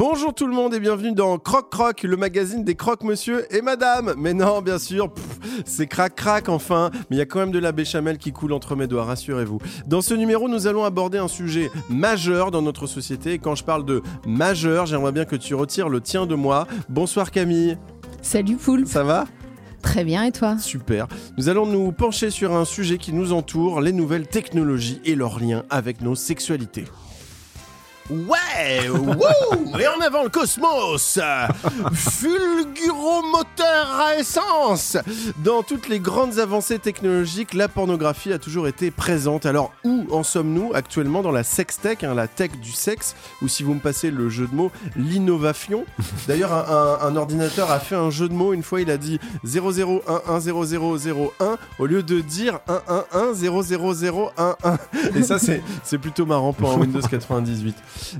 Bonjour tout le monde et bienvenue dans Croc Croc, le magazine des crocs monsieur et madame. Mais non, bien sûr, c'est crac crac enfin, mais il y a quand même de la béchamel qui coule entre mes doigts, rassurez-vous. Dans ce numéro, nous allons aborder un sujet majeur dans notre société et quand je parle de majeur, j'aimerais bien que tu retires le tien de moi. Bonsoir Camille. Salut Poule. Ça va? Très bien et toi? Super. Nous allons nous pencher sur un sujet qui nous entoure, les nouvelles technologies et leurs liens avec nos sexualités. Ouais, wouh Et en avant le cosmos Fulguromoteur à essence Dans toutes les grandes avancées technologiques, la pornographie a toujours été présente. Alors, où en sommes-nous actuellement dans la sextech, hein, la tech du sexe, ou si vous me passez le jeu de mots, l'innovation? D'ailleurs, un, ordinateur a fait un jeu de mots, une fois il a dit 00110001 au lieu de dire 111000111. Et ça, c'est plutôt marrant pour un Windows 98.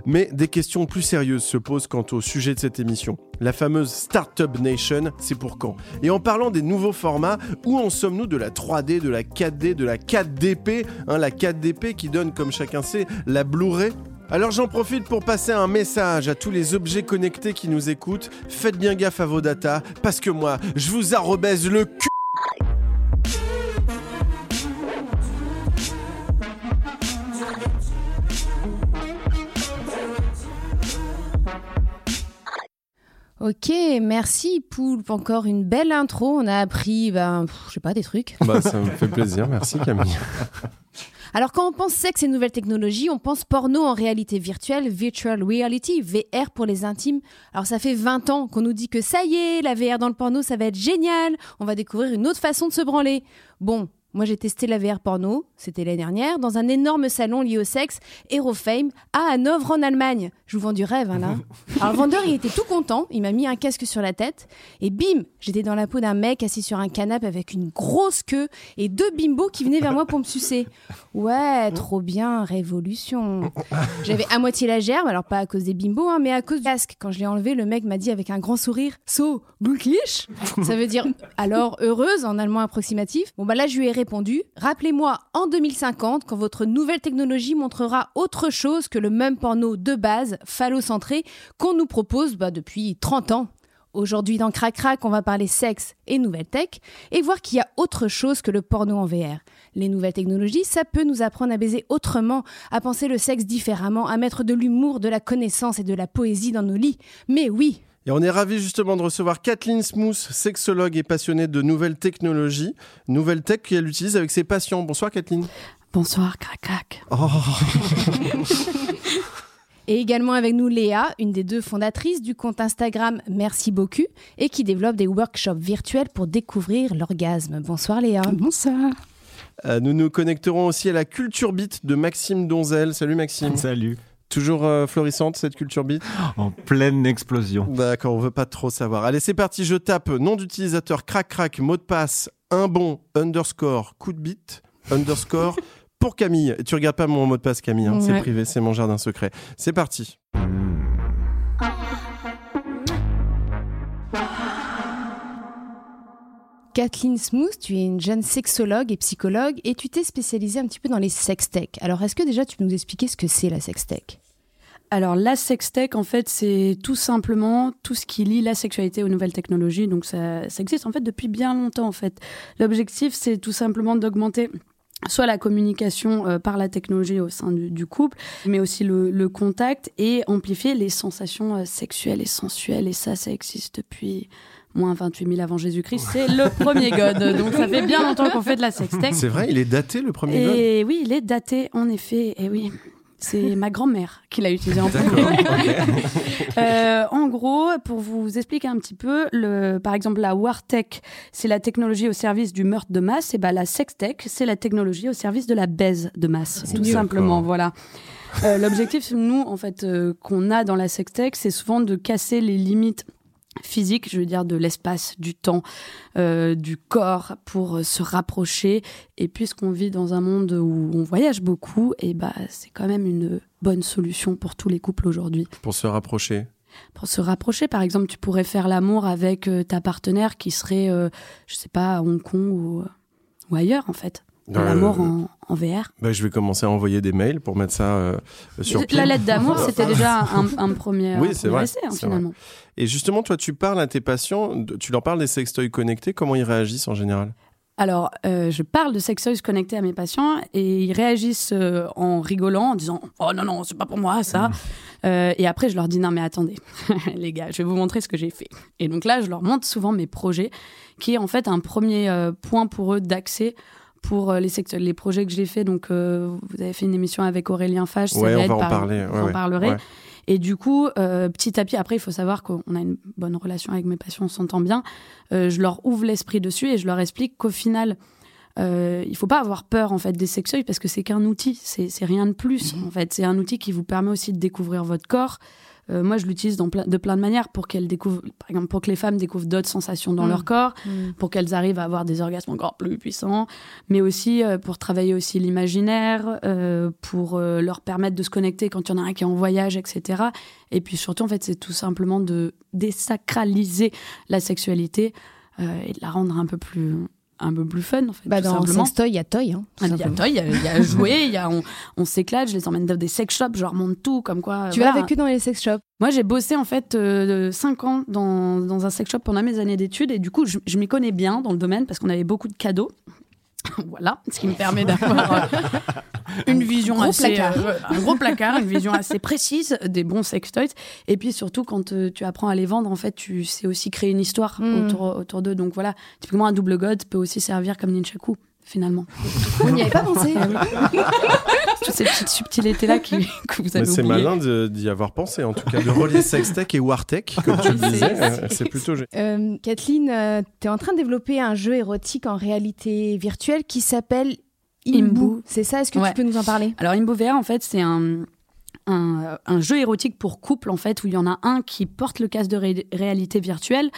Mais des questions plus sérieuses se posent quant au sujet de cette émission. La fameuse Startup Nation, c'est pour quand? Et en parlant des nouveaux formats, où en sommes-nous de la 3D, de la 4D, de la 4DP hein, La 4DP qui donne, comme chacun sait, la Blu-ray? Alors j'en profite pour passer un message à tous les objets connectés qui nous écoutent. Faites bien gaffe à vos datas, parce que moi, je vous arrobaise le cul. Ok, merci Poulpe. Encore une belle intro. On a appris, ben, pff, je sais pas, des trucs. Bah ça me fait plaisir, merci Camille. Alors quand on pense sexe et nouvelles technologies, on pense porno en réalité virtuelle, virtual reality, VR pour les intimes. Alors ça fait 20 ans qu'on nous dit que ça y est, la VR dans le porno, ça va être génial. On va découvrir une autre façon de se branler. Bon. Moi, j'ai testé la VR porno, c'était l'année dernière, dans un énorme salon lié au sexe, Aerofame, à Hanovre en Allemagne. Je vous vends du rêve, hein, là. Alors, le vendeur, il était tout content, il m'a mis un casque sur la tête, et bim, j'étais dans la peau d'un mec assis sur un canapé avec une grosse queue et deux bimbos qui venaient vers moi pour me sucer. Ouais, trop bien, révolution. J'avais à moitié la gerbe, alors pas à cause des bimbos, hein, mais à cause du casque. Quand je l'ai enlevé, le mec m'a dit avec un grand sourire So, glücklich Ça veut dire alors heureuse en allemand approximatif. Bon, bah là, je lui ai répondu Rappelez-moi en 2050 quand votre nouvelle technologie montrera autre chose que le même porno de base, phallocentré, qu'on nous propose bah, depuis 30 ans. Aujourd'hui, dans Crac Crac, on va parler sexe et nouvelles tech et voir qu'il y a autre chose que le porno en VR. Les nouvelles technologies, ça peut nous apprendre à baiser autrement, à penser le sexe différemment, à mettre de l'humour, de la connaissance et de la poésie dans nos lits. Mais oui, Et on est ravi justement de recevoir Kathleen Smooth, sexologue et passionnée de nouvelles technologies, nouvelles tech qu'elle utilise avec ses patients. Bonsoir Kathleen. bonsoir Crac Crac. Oh. Et également avec nous Léa, une des deux fondatrices du compte Instagram Merci beaucoup et qui développe des workshops virtuels pour découvrir l'orgasme. Bonsoir Léa. Bonsoir. Euh, nous nous connecterons aussi à la culture beat de Maxime Donzel. Salut Maxime. Salut. Toujours euh, florissante cette culture beat En pleine explosion. D'accord, on veut pas trop savoir. Allez, c'est parti, je tape nom d'utilisateur crac crac, mot de passe, un bon, underscore, coup de bite, underscore, pour Camille. Et tu regardes pas mon mot de passe Camille, hein, c'est privé, c'est mon jardin secret. C'est parti. Kathleen Smooth, tu es une jeune sexologue et psychologue et tu t'es spécialisée un petit peu dans les sextech. Alors est-ce que déjà tu peux nous expliquer ce que c'est la sextech? Alors la sextech, en fait, c'est tout simplement tout ce qui lie la sexualité aux nouvelles technologies. Donc ça, ça existe en fait depuis bien longtemps. En fait, l'objectif, c'est tout simplement d'augmenter soit la communication euh, par la technologie au sein du, du couple, mais aussi le, le contact et amplifier les sensations euh, sexuelles et sensuelles. Et ça, ça existe depuis moins 28 000 avant Jésus-Christ. C'est le premier god. Donc ça fait bien longtemps qu'on fait de la sextech. C'est vrai, il est daté le premier god? Et oui, il est daté, en effet. Et oui. C'est ma grand-mère qui l'a utilisé en premier. Euh, en gros, pour vous expliquer un petit peu, le, par exemple, la Wartech, c'est la technologie au service du meurtre de masse, et bah, la Sextech, c'est la technologie au service de la baise de masse, tout mieux. simplement. Voilà. Euh, L'objectif, nous, en fait, euh, qu'on a dans la Sextech, c'est souvent de casser les limites physiques, je veux dire de l'espace, du temps, euh, du corps pour euh, se rapprocher. Et puisqu'on vit dans un monde où on voyage beaucoup, et bah c'est quand même une bonne solution pour tous les couples aujourd'hui. Pour se rapprocher. Pour se rapprocher, par exemple, tu pourrais faire l'amour avec euh, ta partenaire qui serait, euh, je sais pas, à Hong Kong ou, ou ailleurs en fait. Euh, L'amour en, en VR. Bah, je vais commencer à envoyer des mails pour mettre ça euh, sur. La lettre d'amour, c'était déjà un, un premier, Oui, c'est vrai, essai, hein, finalement. Et justement, toi, tu parles à tes patients, tu leur parles des sextoys connectés, comment ils réagissent en général? Alors, euh, je parle de sextoys connectés à mes patients et ils réagissent euh, en rigolant, en disant Oh non, non, c'est pas pour moi ça. Euh, et après, je leur dis Non, mais attendez, les gars, je vais vous montrer ce que j'ai fait. Et donc là, je leur montre souvent mes projets, qui est en fait un premier euh, point pour eux d'accès pour euh, les, sextoys, les projets que j'ai fait. Donc, euh, vous avez fait une émission avec Aurélien Fage, Ouais, on va en par- parler. ouais, en ouais, parlerez. ouais. Et du coup, euh, petit à petit, après, il faut savoir qu'on a une bonne relation avec mes patients, on s'entend bien. Euh, je leur ouvre l'esprit dessus et je leur explique qu'au final, euh, il faut pas avoir peur en fait des sextoys parce que c'est qu'un outil, c'est c'est rien de plus. En fait, c'est un outil qui vous permet aussi de découvrir votre corps. Euh, moi, je l'utilise de plein de manières pour qu'elles découvrent, par exemple, pour que les femmes découvrent d'autres sensations dans Mm. leur corps, Mm. pour qu'elles arrivent à avoir des orgasmes encore plus puissants, mais aussi euh, pour travailler aussi l'imaginaire, euh, pour euh, leur permettre de se connecter quand il y en a un qui est en voyage, etc. Et puis surtout, en fait, c'est tout simplement de désacraliser la sexualité euh, et de la rendre un peu plus, un peu plus fun, en fait, Bah, tout dans simplement. Sextoy, il y a Toy. Hein, Ah, Il y a toi, il y y a jouer, y a, on, on s'éclate, je les emmène dans des sex shops, je leur montre tout, comme quoi. Tu voilà. avec eux dans les sex shops. Moi, j'ai bossé en fait 5 ans dans, dans un sex shop pendant mes années d'études et du coup, je, je m'y connais bien dans le domaine parce qu'on avait beaucoup de cadeaux. voilà, ce qui me permet d'avoir euh, une vision Gros assez placard. euh, un gros placard, une vision assez précise des bons sextoys. Et puis surtout, quand euh, tu apprends à les vendre, en fait, tu sais aussi créer une histoire Mm. autour, autour d'eux. Donc voilà, typiquement un double god peut aussi servir comme nunchaku finalement. On n'y avait pas pensé. Toutes ces petites subtilités-là qui, que vous Mais avez c'est malin d'y avoir pensé, en tout cas, de relier sextech et wartech, comme tu le disais. euh, C'est plutôt Euh, Kathleen, tu es en train de développer un jeu érotique en réalité virtuelle qui s'appelle Imbu. Imbu. C'est ça Est-ce que Ouais. tu peux nous en parler? Alors Imbo VR, en fait, c'est un, un, un jeu érotique pour couple, en fait, où il y en a un qui porte le casque de ré- réalité virtuelle.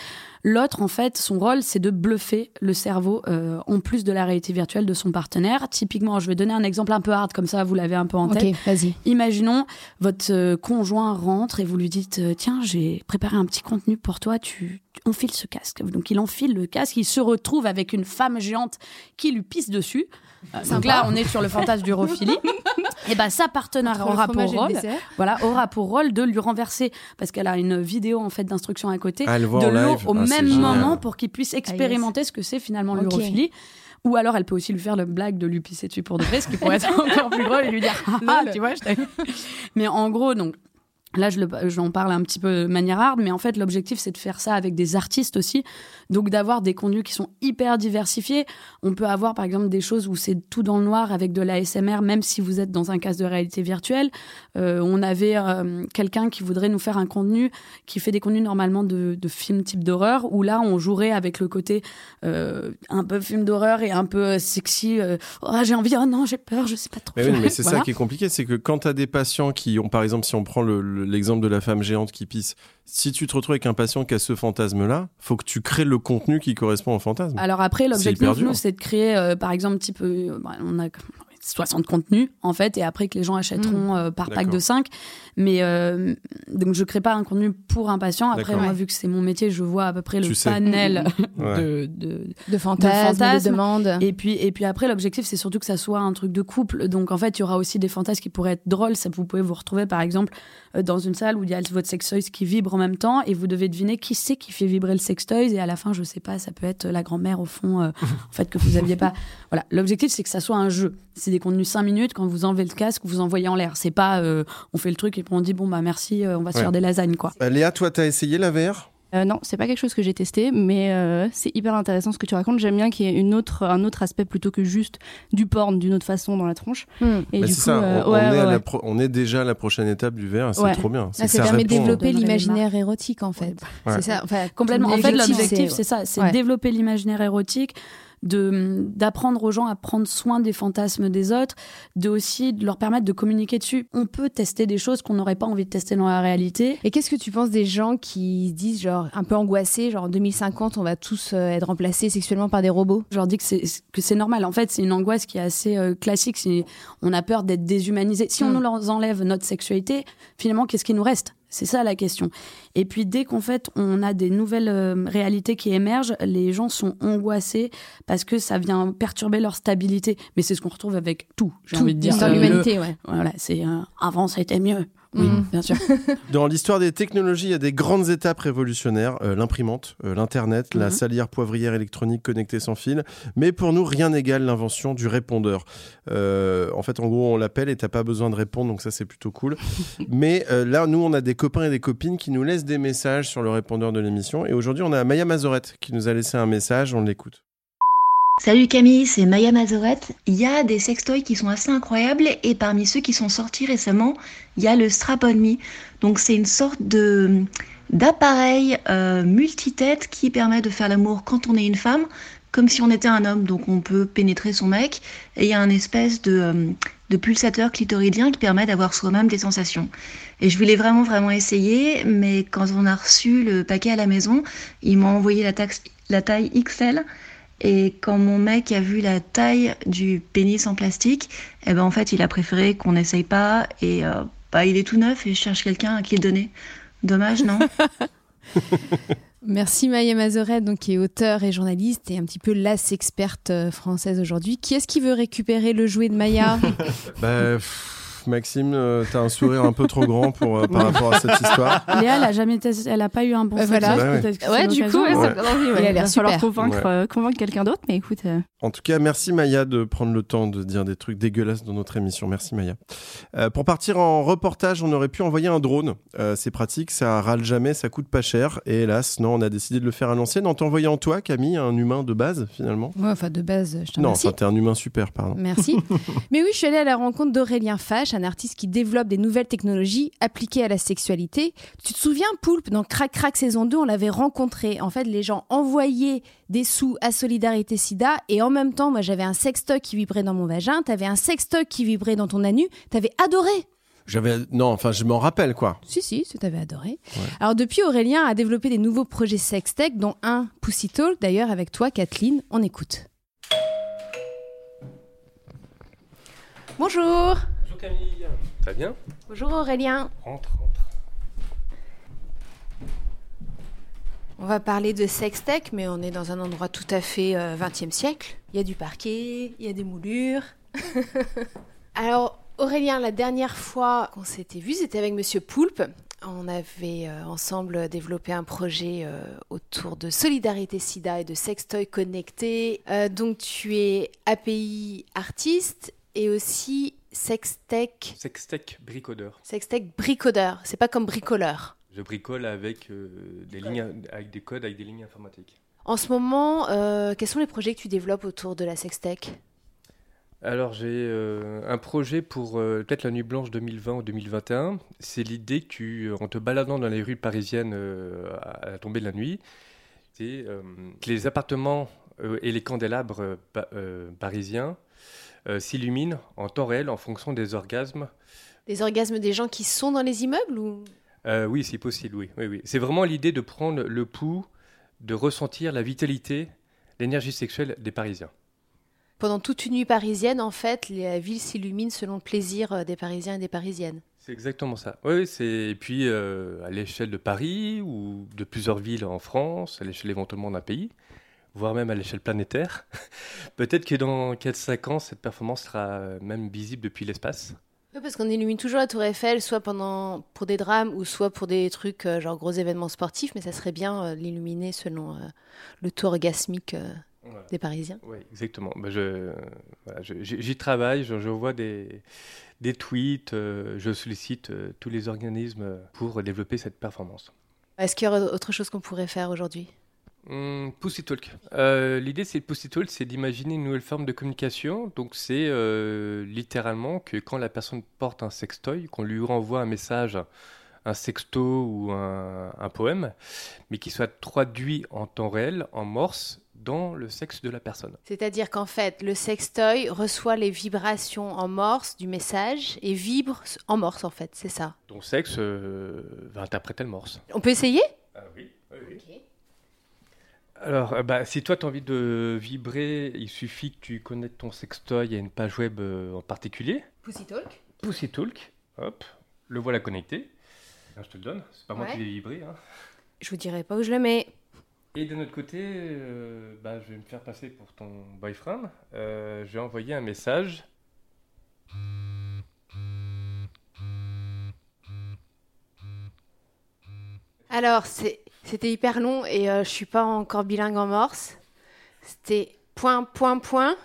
L'autre, en fait, son rôle, c'est de bluffer le cerveau euh, en plus de la réalité virtuelle de son partenaire. Typiquement, je vais donner un exemple un peu hard, comme ça, vous l'avez un peu en tête. Ok, vas-y. Imaginons, votre euh, conjoint rentre et vous lui dites euh, Tiens, j'ai préparé un petit contenu pour toi, tu, tu enfiles ce casque. Donc il enfile le casque, il se retrouve avec une femme géante qui lui pisse dessus. Euh, donc là, on est sur le fantasme d'urophilie. et ben sa partenaire Entre aura pour rôle, voilà, aura pour rôle de lui renverser, parce qu'elle a une vidéo en fait d'instruction à côté, Ah, de l'eau au Ah, même moment pour qu'il puisse expérimenter ce que c'est finalement Ok. l'urophilie. Ou alors elle peut aussi lui faire le blague de lui pisser dessus pour de vrai, ce qui pourrait être encore plus drôle et lui dire ah, ah, tu vois, je t'ai- Mais en gros, donc Là, j'en parle un petit peu de manière hard, mais en fait, l'objectif, c'est de faire ça avec des artistes aussi. Donc, d'avoir des contenus qui sont hyper diversifiés. On peut avoir, par exemple, des choses où c'est tout dans le noir avec de l'ASMR, même si vous êtes dans un casque de réalité virtuelle. Euh, on avait euh, quelqu'un qui voudrait nous faire un contenu qui fait des contenus normalement de, de films type d'horreur, où là, on jouerait avec le côté euh, un peu film d'horreur et un peu sexy. oh, j'ai envie, oh non, j'ai peur, je sais pas trop. Mais, oui, mais c'est Voilà. ça qui est compliqué, c'est que quand tu as des patients qui ont, par exemple, si on prend le- le- l'exemple de la femme géante qui pisse, si tu te retrouves avec un patient qui a ce fantasme-là, faut que tu crées le contenu qui correspond au fantasme. Alors après, l'objectif, c'est de créer, euh, par exemple, type, euh, bah, on a 60 contenus, en fait, et après que les gens achèteront euh, par pack de 5. Mais euh, donc, je crée pas un contenu pour un patient. Après, moi, Ouais. vu que c'est mon métier, je vois à peu près le sais. panel de, de, De fantasmes, de, fantasmes. demandes. et puis, et puis après, l'objectif, c'est surtout que ça soit un truc de couple. Donc, en fait, il y aura aussi des fantasmes qui pourraient être drôles. Ça, vous pouvez vous retrouver, par exemple, euh, dans une salle où il y a votre sextoys qui vibre en même temps et vous devez deviner qui c'est qui fait vibrer le sextoys. Et à la fin, je sais pas, ça peut être la grand-mère au fond, euh, en fait, que vous aviez pas. Voilà. L'objectif, c'est que ça soit un jeu. C'est des contenus 5 minutes. Quand vous enlevez le casque, vous envoyez en l'air. C'est pas, euh, on fait le truc et puis on dit, bon, bah, merci, euh, on va se faire des lasagnes, quoi. Euh, Léa, toi, t'as essayé la VR? Euh, non, c'est pas quelque chose que j'ai testé, mais euh, c'est hyper intéressant ce que tu racontes. J'aime bien qu'il y ait une autre, un autre aspect plutôt que juste du porn d'une autre façon dans la tronche. Et Bah, du c'est coup, ça, euh, on, ouais, on est ouais, à la ouais. pro- on est déjà à la prochaine étape du verre, c'est Ouais. trop bien. C'est Ah, ça ça permet de développer l'imaginaire érotique en fait. Ouais. C'est ça. Enfin, Complètement. En fait, l'objectif, c'est c'est ça, c'est Ouais. développer l'imaginaire érotique, de d'apprendre aux gens à prendre soin des fantasmes des autres, de aussi de leur permettre de communiquer dessus. On peut tester des choses qu'on n'aurait pas envie de tester dans la réalité. Et qu'est-ce que tu penses des gens qui se disent genre un peu angoissés, genre en 2050 on va tous euh, être remplacés sexuellement par des robots? Je leur dis que c'est que c'est normal. En fait, c'est une angoisse qui est assez euh, classique. On a peur d'être déshumanisé. Si on Mm. nous enlève notre sexualité, finalement, qu'est-ce qui nous reste? C'est ça la question. Et puis dès qu'en fait on a des nouvelles euh, réalités qui émergent, les gens sont angoissés parce que ça vient perturber leur stabilité. Mais c'est ce qu'on retrouve avec tout. J'ai envie de dire. dans Euh, l'humanité, ouais. Voilà, c'est euh, avant été mieux. Oui, Mm. bien sûr. Dans l'histoire des technologies, il y a des grandes étapes révolutionnaires euh, l'imprimante, euh, l'internet, la Mhm. salière poivrière électronique connectée sans fil. Mais pour nous, rien n'égale l'invention du répondeur. Euh, en fait, en gros, on l'appelle et t'as pas besoin de répondre, donc ça c'est plutôt cool. Mais là, nous, on a des copains et des copines qui nous laissent des messages sur le répondeur de l'émission. Et aujourd'hui, on a Maya Mazorette qui nous a laissé un message. On l'écoute. Salut Camille, c'est Maya Mazorette. Il y a des sextoys qui sont assez incroyables et parmi ceux qui sont sortis récemment, il y a le Strap-on Me. Donc c'est une sorte de d'appareil euh, multitête qui permet de faire l'amour quand on est une femme, comme si on était un homme. Donc on peut pénétrer son mec et il y a un espèce de, euh, pulsateur clitoridien qui permet d'avoir soi-même des sensations. Et je voulais vraiment vraiment essayer, mais quand on a reçu le paquet à la maison, ils m'ont envoyé la, la taille XL. Et quand mon mec a vu la taille du pénis en plastique, eh ben en fait, il a préféré qu'on n'essaye pas. Et euh, bah, il est tout neuf et je cherche quelqu'un à qui le donner. Dommage, non? Merci Maya Mazorette, donc qui est auteur et journaliste et un petit peu la sexperte euh, française aujourd'hui. Qui est-ce qui veut récupérer le jouet de Maya Bah, pff, Maxime, euh, t'as un sourire un peu trop grand pour, euh, par rapport à cette histoire. Léa, elle a jamais testé, elle a pas eu un bon Euh, voilà. Bah ouais. Ouais, du coup, ouais, Ouais. envie, ouais. Il va falloir convaincre, euh, convaincre quelqu'un d'autre, mais écoute. euh, En tout cas, merci Maya de prendre le temps de dire des trucs dégueulasses dans notre émission. Merci Maya. Euh, pour partir en reportage, on aurait pu envoyer un drone. Euh, c'est pratique, ça râle jamais, ça coûte pas cher. Et hélas, non, on a décidé de le faire à l'ancienne en t'envoyant toi, Camille, un humain de base finalement. Ouais, enfin de base, je te Non, enfin t'es un humain super, pardon. Merci. Mais oui, je suis allée à la rencontre d'Aurélien Fache, un artiste qui développe des nouvelles technologies appliquées à la sexualité. Tu te souviens, Poulpe, dans Crac Crac saison 2, on l'avait rencontré. En fait, les gens envoyaient des sous à Solidarité Sida et en même temps, moi j'avais un sextoy qui vibrait dans mon vagin, t'avais un sextoy qui vibrait dans ton anus, t'avais adoré. J'avais, non, enfin je m'en rappelle quoi. Si, si, tu t'avais adoré. Alors depuis, Aurélien a développé des nouveaux projets sextech, dont un Pussy Talk, d'ailleurs avec toi, Kathleen. On écoute. Bonjour. Bonjour Camille, ça va bien Bonjour Aurélien. Rentre, rentre. On va parler de sextech, mais on est dans un endroit tout à fait euh, 20e siècle. Il y a du parquet, il y a des moulures. Alors, Aurélien, la dernière fois qu'on s'était vu, c'était avec Monsieur Poulpe. On avait euh, ensemble développé un projet euh, autour de solidarité sida et de sextoy connecté. Euh, donc, tu es API artiste et aussi sextech, Sextech bricodeur. sextech bricodeur. C'est pas comme bricoleur. Je bricole avec euh, des lignes, avec des codes, avec des lignes informatiques. En ce moment, euh, quels sont les projets que tu développes autour de la sextech Alors j'ai euh, un projet pour euh, peut-être la nuit blanche 2020 ou 2021. C'est l'idée que tu, en te baladant dans les rues parisiennes euh, à la tombée de la nuit, c'est euh, que les appartements euh, et les candélabres euh, pa- euh, parisiens euh, s'illuminent en temps réel en fonction des orgasmes Des orgasmes des gens qui sont dans les immeubles ou? Euh, oui, c'est possible, oui. oui, oui. C'est vraiment l'idée de prendre le pouls, de ressentir la vitalité, l'énergie sexuelle des Parisiens. pendant toute une nuit parisienne, en fait, la ville s'illumine selon le plaisir euh, des Parisiens et des Parisiennes. C'est exactement ça. Oui, oui, c'est et puis euh, à l'échelle de Paris ou de plusieurs villes en France, à l'échelle éventuellement d'un pays, voire même à l'échelle planétaire. Peut-être que dans 4-5 ans, cette performance sera même visible depuis l'espace. Oui, parce qu'on illumine toujours la Tour Eiffel, soit pendant pour des drames ou soit pour des trucs euh, genre gros événements sportifs, mais ça serait bien euh, l'illuminer selon euh, le taux orgasmique euh, Voilà. des Parisiens. Oui, exactement. Bah, je, voilà, je- j'y travaille, je, je vois des, des tweets, euh, je sollicite euh, tous les organismes pour développer cette performance. Est-ce qu'il y aurait autre chose qu'on pourrait faire aujourd'hui? Hum, Pussy Talk. Euh, L'idée, c'est Pussy Talk, c'est d'imaginer une nouvelle forme de communication. Donc, c'est euh, littéralement que quand la personne porte un sextoy, qu'on lui renvoie un message, un sexto ou un, un poème, mais qui soit traduit en temps réel, en morse, dans le sexe de la personne. C'est-à-dire qu'en fait, le sextoy reçoit les vibrations en morse du message et vibre en morse, en fait, c'est ça. Ton sexe euh, va interpréter le morse. On peut essayer? Ah oui, Alors, euh, bah, si toi, tu as envie de vibrer, il suffit que tu connectes ton sextoy à une page web euh, en particulier. Pussy Talk Pussy Talk, hop, le voilà connecté. Là, je te le donne, c'est pas moi qui l'ai vibré. hein. Je vous dirai pas où je le mets. Et de notre côté, euh, bah, je vais me faire passer pour ton boyfriend. Euh, je vais envoyer un message. Alors, c'est- c'était hyper long et euh, je suis pas encore bilingue en morse. C'était point, point, point.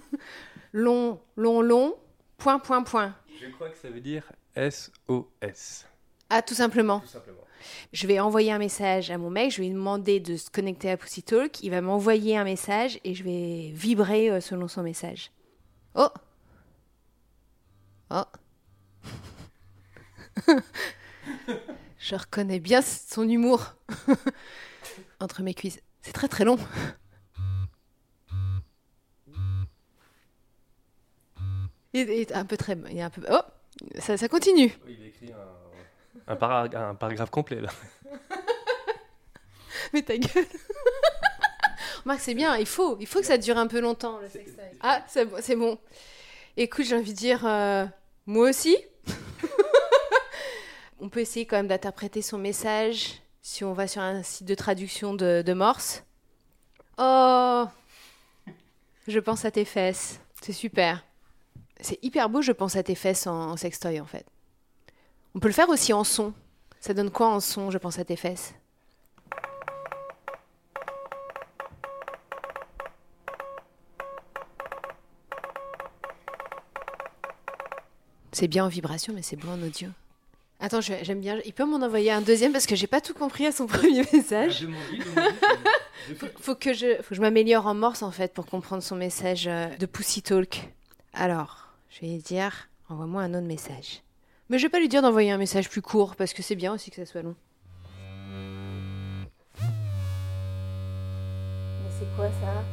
long, long, long. Point, point, point. Je crois que ça veut dire SOS. Ah, tout simplement. Tout simplement. Je vais envoyer un message à mon mec, je vais lui demander de se connecter à Pussy Talk, il va m'envoyer un message et je vais vibrer euh, selon son message. Oh Oh Je reconnais bien son humour entre mes cuisses. C'est très très long. Il est un peu très... Il est un peu... Oh ça, ça continue. Il a écrit un, un, para- un paragraphe complet là. Mais ta gueule Marc, c'est bien, il faut, il faut que ça dure un peu longtemps, le. Ah, c'est bon, c'est bon. Écoute, j'ai envie de dire, euh, moi aussi. On peut essayer quand même d'interpréter son message si on va sur un site de traduction de, Morse. Oh Je pense à tes fesses. C'est super. C'est hyper beau, je pense à tes fesses en, en sextoy, en fait. On peut le faire aussi en son. Ça donne quoi en son, je pense à tes fesses? C'est bien en vibration, mais c'est beau en audio. Attends, j'aime bien. Il peut m'en envoyer un deuxième parce que j'ai pas tout compris à son premier message. Faut, faut que je, faut que je m'améliore en morse en fait pour comprendre son message euh, de Pussy Talk. Alors, je vais lui dire, envoie-moi un autre message. Mais je vais pas lui dire d'envoyer un message plus court parce que c'est bien aussi que ça soit long. Mais c'est quoi ça?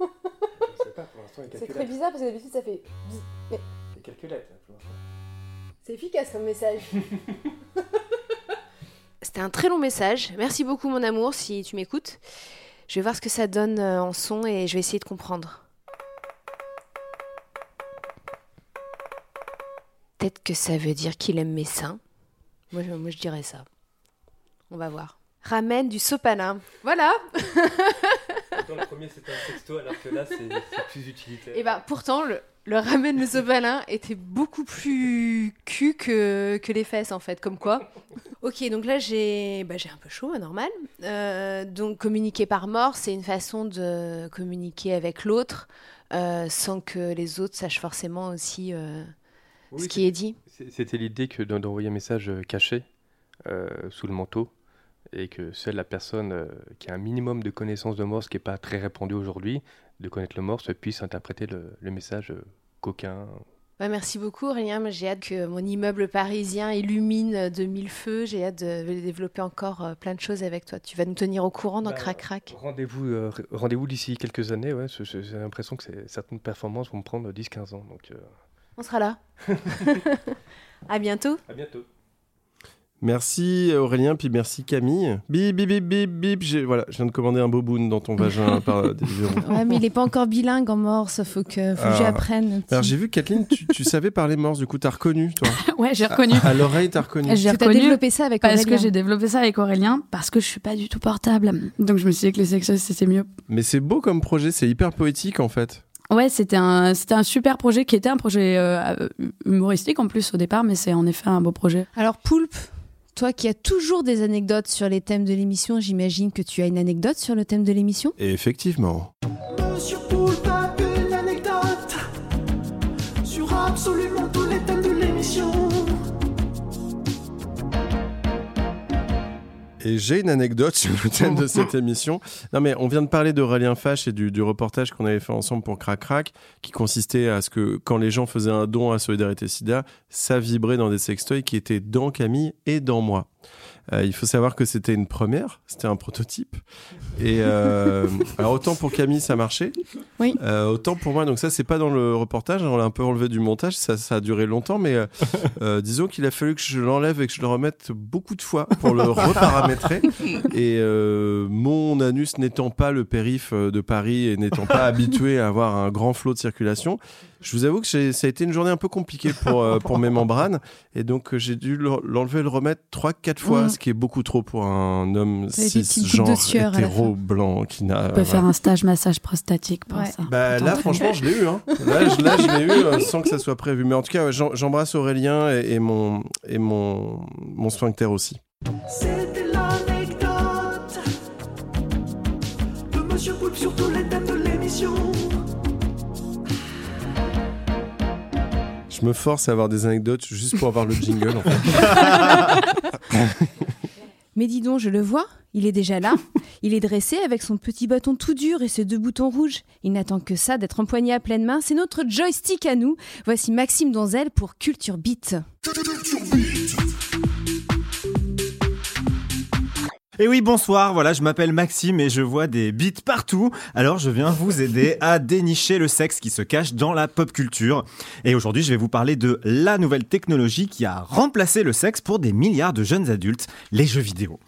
Je sais pas, pour l'instant, il C'est très bizarre parce que d'habitude ça fait. Mais Les calculettes, pour l'instant. C'est efficace comme message. C'était un très long message. Merci beaucoup mon amour si tu m'écoutes. Je vais voir ce que ça donne euh, en son et je vais essayer de comprendre. Peut-être que ça veut dire qu'il aime mes seins. Moi je, moi, je dirais ça. On va voir. Ramène du sopalin. Voilà. Dans le premier, c'était un sexto, alors que là, c'est c'est plus utilitaire. Et bah pourtant le, le ramène le sopalin était beaucoup plus cul que, que les fesses en fait, comme quoi. Ok, donc là j'ai bah, j'ai un peu chaud, normal. Euh, donc communiquer par mort, c'est une façon de communiquer avec l'autre euh, sans que les autres sachent forcément aussi euh, Oui, ce qui est dit. C'était l'idée que d'en- d'envoyer un message caché euh, sous le manteau et que seule la personne euh, qui a un minimum de connaissance de Morse, qui n'est pas très répandue aujourd'hui, de connaître le Morse, puisse interpréter le, le message euh, coquin. Ouais, merci beaucoup Aurélien, j'ai hâte que mon immeuble parisien illumine de mille feux, j'ai hâte de développer encore euh, plein de choses avec toi. Tu vas nous tenir au courant dans Bah, Crac Crac. Rendez-vous euh, r- rendez-vous d'ici quelques années. Ouais, j'ai l'impression que certaines performances vont me prendre 10-15 ans. Donc, euh, On sera là. à bientôt. à bientôt. Merci Aurélien, puis merci Camille. Bip, bip, bip, bip, bip. J'ai- Voilà, je viens de commander un boboon dans ton vagin par Deliveroo. Ouais, mais il est pas encore bilingue en morse, faut que, faut que Ah. j'apprenne. Alors j'ai vu Kathleen, tu, tu savais parler morse, du coup t'as reconnu toi. Ouais, j'ai reconnu. À l'oreille t'as reconnu. J'ai Tu as reconnu développé ça avec parce Aurélien. que j'ai développé ça avec Aurélien, parce que je suis pas du tout portable. Donc je me suis dit que les sexos c'était mieux. Mais c'est beau comme projet, c'est hyper poétique en fait. Ouais, c'était un, c'était un super projet qui était un projet euh, euh, humoristique en plus au départ, mais c'est en effet un beau projet. Alors Poulpe, toi qui as toujours des anecdotes sur les thèmes de l'émission, j'imagine que tu as une anecdote sur le thème de l'émission? Effectivement. Monsieur Poulpe Et j'ai une anecdote sur le thème de cette émission. Non, mais on vient de parler d'Aurélien Fache et du, du reportage qu'on avait fait ensemble pour Crac Crac, qui consistait à ce que quand les gens faisaient un don à Solidarité Sida, ça vibrait dans des sextoys qui étaient dans Camille et dans moi. Euh, il faut savoir que c'était une première, c'était un prototype. Et euh, alors autant pour Camille ça marchait, Oui. Euh, autant pour moi. Donc ça c'est pas dans le reportage, on l'a un peu enlevé du montage, ça, ça a duré longtemps, mais euh, euh, disons qu'il a fallu que je l'enlève et que je le remette beaucoup de fois pour le reparamétrer. Et euh, mon anus n'étant pas le périph de Paris et n'étant pas habitué à avoir un grand flot de circulation, je vous avoue que ça a été une journée un peu compliquée pour, euh, pour mes membranes. Et donc, euh, j'ai dû le- l'enlever et le remettre 3-4 fois, Mhm. ce qui est beaucoup trop pour un homme cisgenre, hétéro, blanc, qui n'a... On peut voilà. faire un stage massage prostatique pour Ouais. ça. Bah, là, franchement, je l'ai eu. Hein. Là, je, là, je l'ai eu euh, sans que ça soit prévu. Mais en tout cas, ouais, j'embrasse Aurélien et, et mon, et mon, mon sphincter aussi. C'était l'anecdote de Monsieur Poulpe sur tous les thèmes de l'émission. Je me force à avoir des anecdotes juste pour avoir le jingle. En fait. Mais dis donc, je le vois, il est déjà là. Il est dressé avec son petit bâton tout dur et ses deux boutons rouges. Il n'attend que ça d'être empoigné à pleine main. C'est notre joystick à nous. Voici Maxime Donzel pour Culture Beat. Et oui, bonsoir, voilà, je m'appelle Maxime et je vois des beats partout. Alors je viens vous aider à dénicher le sexe qui se cache dans la pop culture. Et aujourd'hui, je vais vous parler de la nouvelle technologie qui a remplacé le sexe pour des milliards de jeunes adultes, les jeux vidéo.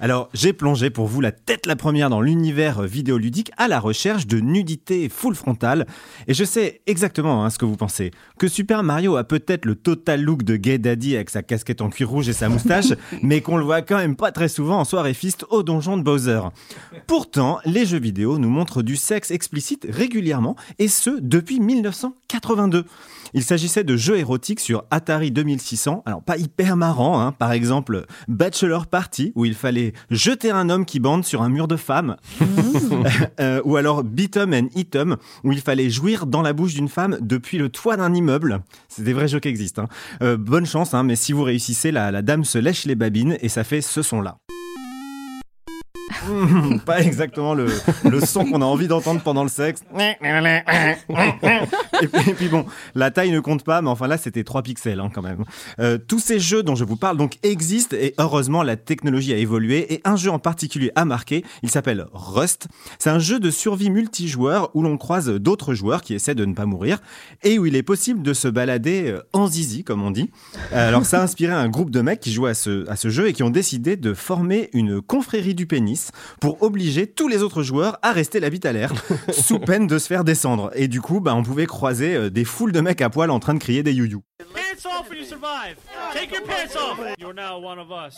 Alors, j'ai plongé pour vous la tête la première dans l'univers vidéoludique à la recherche de nudité full frontale. Et je sais exactement hein, ce que vous pensez. Que Super Mario a peut-être le total look de Gay Daddy avec sa casquette en cuir rouge et sa moustache, mais qu'on le voit quand même pas très souvent en soirée fist au donjon de Bowser. Pourtant, les jeux vidéo nous montrent du sexe explicite régulièrement, et ce depuis 1982. Il s'agissait de jeux érotiques sur Atari 2600, alors pas hyper marrant, hein. par exemple Bachelor Party, où il fallait jeter un homme qui bande sur un mur de femmes, Euh, ou alors Beatum and Eatum, où il fallait jouir dans la bouche d'une femme depuis le toit d'un immeuble. C'est des vrais jeux qui existent. hein. Euh, bonne chance, hein, mais si vous réussissez, la, la dame se lèche les babines et ça fait ce son-là. Pas exactement le, son qu'on a envie d'entendre pendant le sexe. Et puis, bon, la taille ne compte pas, mais enfin là c'était 3 pixels hein, quand même. Euh, tous ces jeux dont je vous parle donc existent et heureusement la technologie a évolué et un jeu en particulier a marqué, il s'appelle Rust. C'est un jeu de survie multijoueur où l'on croise d'autres joueurs qui essaient de ne pas mourir et où il est possible de se balader euh, en zizi comme on dit. Alors ça a inspiré un groupe de mecs qui jouent à ce, à ce jeu et qui ont décidé de former une confrérie du pénis pour obliger tous les autres joueurs à rester la bite à l'air sous peine de se faire descendre. Et du coup, bah, on pouvait croiser euh, des foules de mecs à poil en train de crier des you Pants off and you survive. Take your pants off. You're now one of us.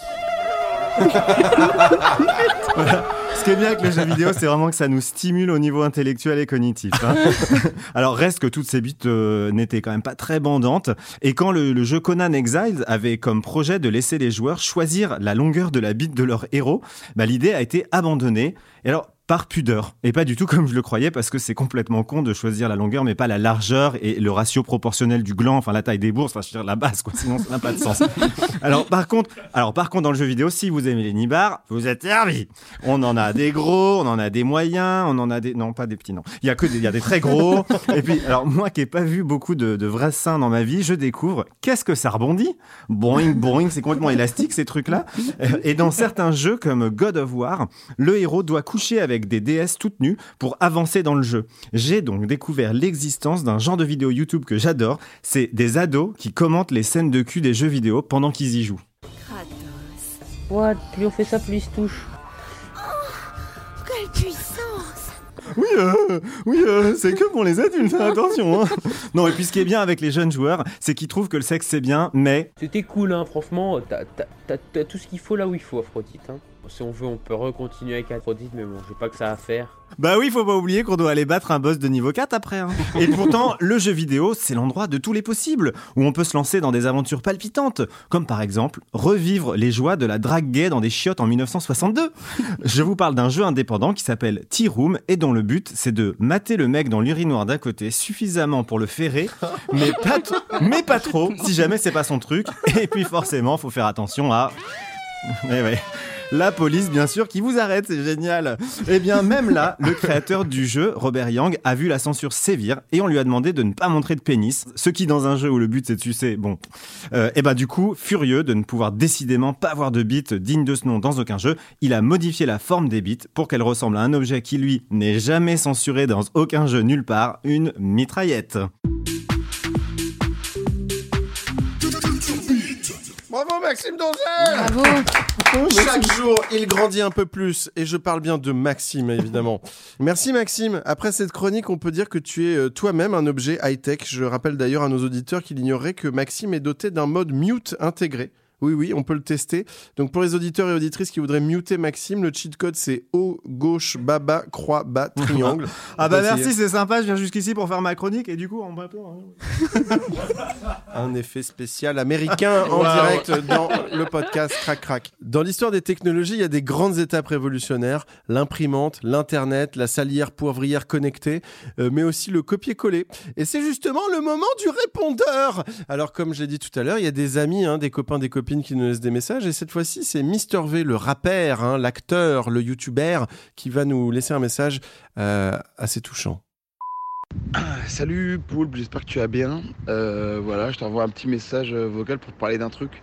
Ce qui est bien avec les jeux vidéo, c'est vraiment que ça nous stimule au niveau intellectuel et cognitif. hein. Alors reste que toutes ces bits euh, n'étaient quand même pas très bandantes. Et quand le, le jeu Conan Exiles avait comme projet de laisser les joueurs choisir la longueur de la bite de leur héros, bah, l'idée a été abandonnée. Et alors par pudeur. Et pas du tout comme je le croyais parce que c'est complètement con de choisir la longueur mais pas la largeur et le ratio proportionnel du gland enfin la taille des bourses enfin je veux dire la base quoi. Sinon ça n'a pas de sens. Alors par contre alors par contre dans le jeu vidéo si vous aimez les nibards vous êtes servi on en a des gros on en a des moyens on en a des non pas des petits non. Il y a que des, il y a des très gros. Et puis alors moi qui ai pas vu beaucoup de, de vrais seins dans ma vie je découvre qu'est-ce que ça rebondit. Boing boing c'est complètement élastique ces trucs là et dans certains jeux comme God of War le héros doit coucher avec des déesses toutes nues pour avancer dans le jeu. J'ai donc découvert l'existence d'un genre de vidéo YouTube que j'adore, c'est des ados qui commentent les scènes de cul des jeux vidéo pendant qu'ils y jouent. What Plus on fait ça, plus il se touche. Quelle puissance Oui, euh, oui, euh, c'est que pour les adultes, hein, attention. hein. Non, et puis ce qui est bien avec les jeunes joueurs, c'est qu'ils trouvent que le sexe c'est bien, mais C'était cool, hein, franchement. T'as tout ce qu'il faut là où il faut, Aphrodite. Hein. Si on veut, on peut recontinuer avec Aphrodite, mais bon, j'ai pas que ça à faire. Bah oui, faut pas oublier qu'on doit aller battre un boss de niveau 4 après. hein. Et pourtant, le jeu vidéo, c'est l'endroit de tous les possibles, où on peut se lancer dans des aventures palpitantes, comme par exemple revivre les joies de la drague gay dans des chiottes en 1962. Je vous parle d'un jeu indépendant qui s'appelle Tea Room et dont le but c'est de mater le mec dans l'urinoir d'à côté suffisamment pour le ferrer, mais pas, mais pas trop si jamais c'est pas son truc. Et puis forcément, faut faire attention à... Eh ouais. La police, bien sûr, qui vous arrête, c'est génial. Eh bien, même là, le créateur du jeu, Robert Yang, a vu la censure sévir et on lui a demandé de ne pas montrer de pénis. Ce qui, dans un jeu où le but c'est de sucer, bon. Euh, et bah, du coup, furieux de ne pouvoir décidément pas avoir de bits digne de ce nom dans aucun jeu, il a modifié la forme des bits pour qu'elle ressemble à un objet qui, lui, n'est jamais censuré dans aucun jeu nulle part, une mitraillette. Bravo Maxime Donzel Bravo. Chaque jour, il grandit un peu plus. Et je parle bien de Maxime, évidemment. Merci Maxime. Après cette chronique, on peut dire que tu es euh, toi-même un objet high-tech. Je rappelle d'ailleurs à nos auditeurs qu'il ignorait que Maxime est doté d'un mode mute intégré. Oui, oui, on peut le tester. Donc pour les auditeurs et auditrices qui voudraient muter Maxime, le cheat code c'est haut, gauche, bas, bas, croix, bas, triangle. Ah bah merci, c'est sympa, je viens jusqu'ici pour faire ma chronique et du coup on me répond. hein. Un effet spécial américain en Wow. direct dans le podcast Crac Crac. Dans l'histoire des technologies, il y a des grandes étapes révolutionnaires. L'imprimante, l'Internet, la salière poivrière connectée, euh, mais aussi le copier-coller. Et c'est justement le moment du répondeur. Alors comme je l'ai dit tout à l'heure, il y a des amis, hein, des copains, des copines qui nous laissent des messages. Et cette fois-ci, c'est Mister V, le rappeur, hein, l'acteur, le youtubeur, qui va nous laisser un message euh, assez touchant. Salut Poulpe, j'espère que tu vas bien. Euh, voilà, je t'envoie un petit message euh, vocal pour te parler d'un truc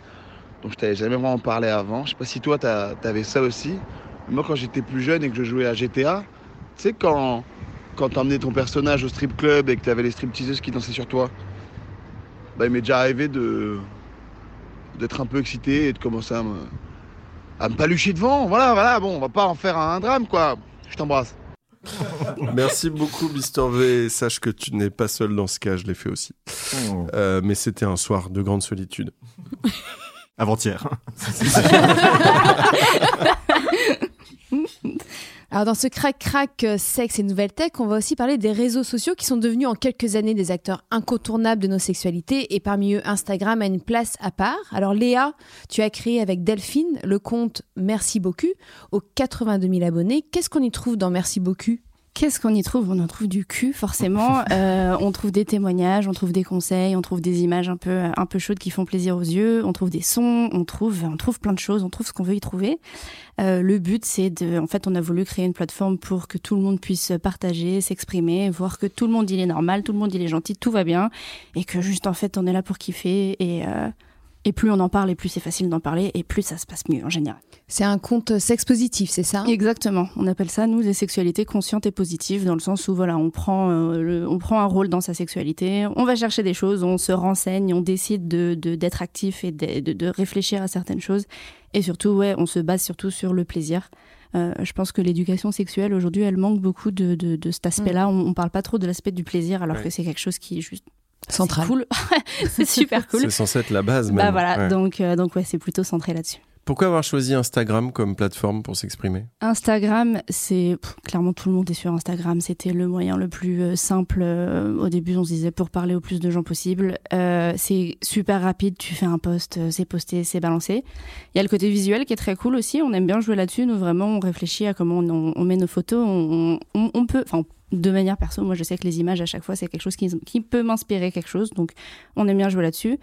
dont je t'avais jamais vraiment parlé avant. Je sais pas si toi t'avais ça aussi. Moi quand j'étais plus jeune et que je jouais à GTA, tu sais quand, quand t'emmenais ton personnage au strip club et que t'avais les stripteaseuses qui dansaient sur toi, bah il m'est déjà arrivé de d'être un peu excité et de commencer à me, à me palucher devant. Voilà, voilà, bon, on va pas en faire un drame quoi. Je t'embrasse. Merci beaucoup, Mister V. Sache que tu n'es pas seul dans ce cas, je l'ai fait aussi. Euh, mais c'était un soir de grande solitude. Avant-hier. Alors dans ce crac-crac euh, sexe et nouvelle tech, on va aussi parler des réseaux sociaux qui sont devenus en quelques années des acteurs incontournables de nos sexualités et parmi eux Instagram a une place à part. Alors Léa, tu as créé avec Delphine le compte Merci beaucoup aux 82 000 abonnés. Qu'est-ce qu'on y trouve dans Merci beaucoup? Qu'est-ce qu'on y trouve? On en trouve du cul, forcément. Euh, on trouve des témoignages, on trouve des conseils, on trouve des images un peu, un peu chaudes qui font plaisir aux yeux, on trouve des sons, on trouve, on trouve plein de choses, on trouve ce qu'on veut y trouver. Euh, le but, c'est de, en fait, on a voulu créer une plateforme pour que tout le monde puisse partager, s'exprimer, voir que tout le monde il est normal, tout le monde il est gentil, tout va bien, et que juste en fait on est là pour kiffer et euh, et plus on en parle, et plus c'est facile d'en parler, et plus ça se passe mieux en général. C'est un compte sexe positif, c'est ça? Exactement. On appelle ça, nous, des sexualités conscientes et positives, dans le sens où, voilà, on prend, euh, le- on prend un rôle dans sa sexualité, on va chercher des choses, on se renseigne, on décide de, de- d'être actif et de, de- de réfléchir à certaines choses. Et surtout, ouais, on se base surtout sur le plaisir. Euh, je pense que l'éducation sexuelle, aujourd'hui, elle manque beaucoup de, de, de cet aspect-là. On, on parle pas trop de l'aspect du plaisir, alors Ouais. que c'est quelque chose qui est juste Central. c'est cool. c'est super cool. C'est censé être la base, même. Bah voilà, Ouais. donc, euh, donc ouais, c'est plutôt centré là-dessus. Pourquoi avoir choisi Instagram comme plateforme pour s'exprimer? Instagram, c'est clairement tout le monde est sur Instagram. C'était le moyen le plus euh, simple. euh, au début, on se disait pour parler au plus de gens possible. Euh, c'est super rapide. Tu fais un post, c'est posté, c'est balancé. Il y a le côté visuel qui est très cool aussi. On aime bien jouer là-dessus. Nous vraiment, on réfléchit à comment on, met nos photos. On, peut, enfin, de manière perso, moi je sais que les images à chaque fois c'est quelque chose qui, peut m'inspirer quelque chose. Donc, on aime bien jouer là-dessus.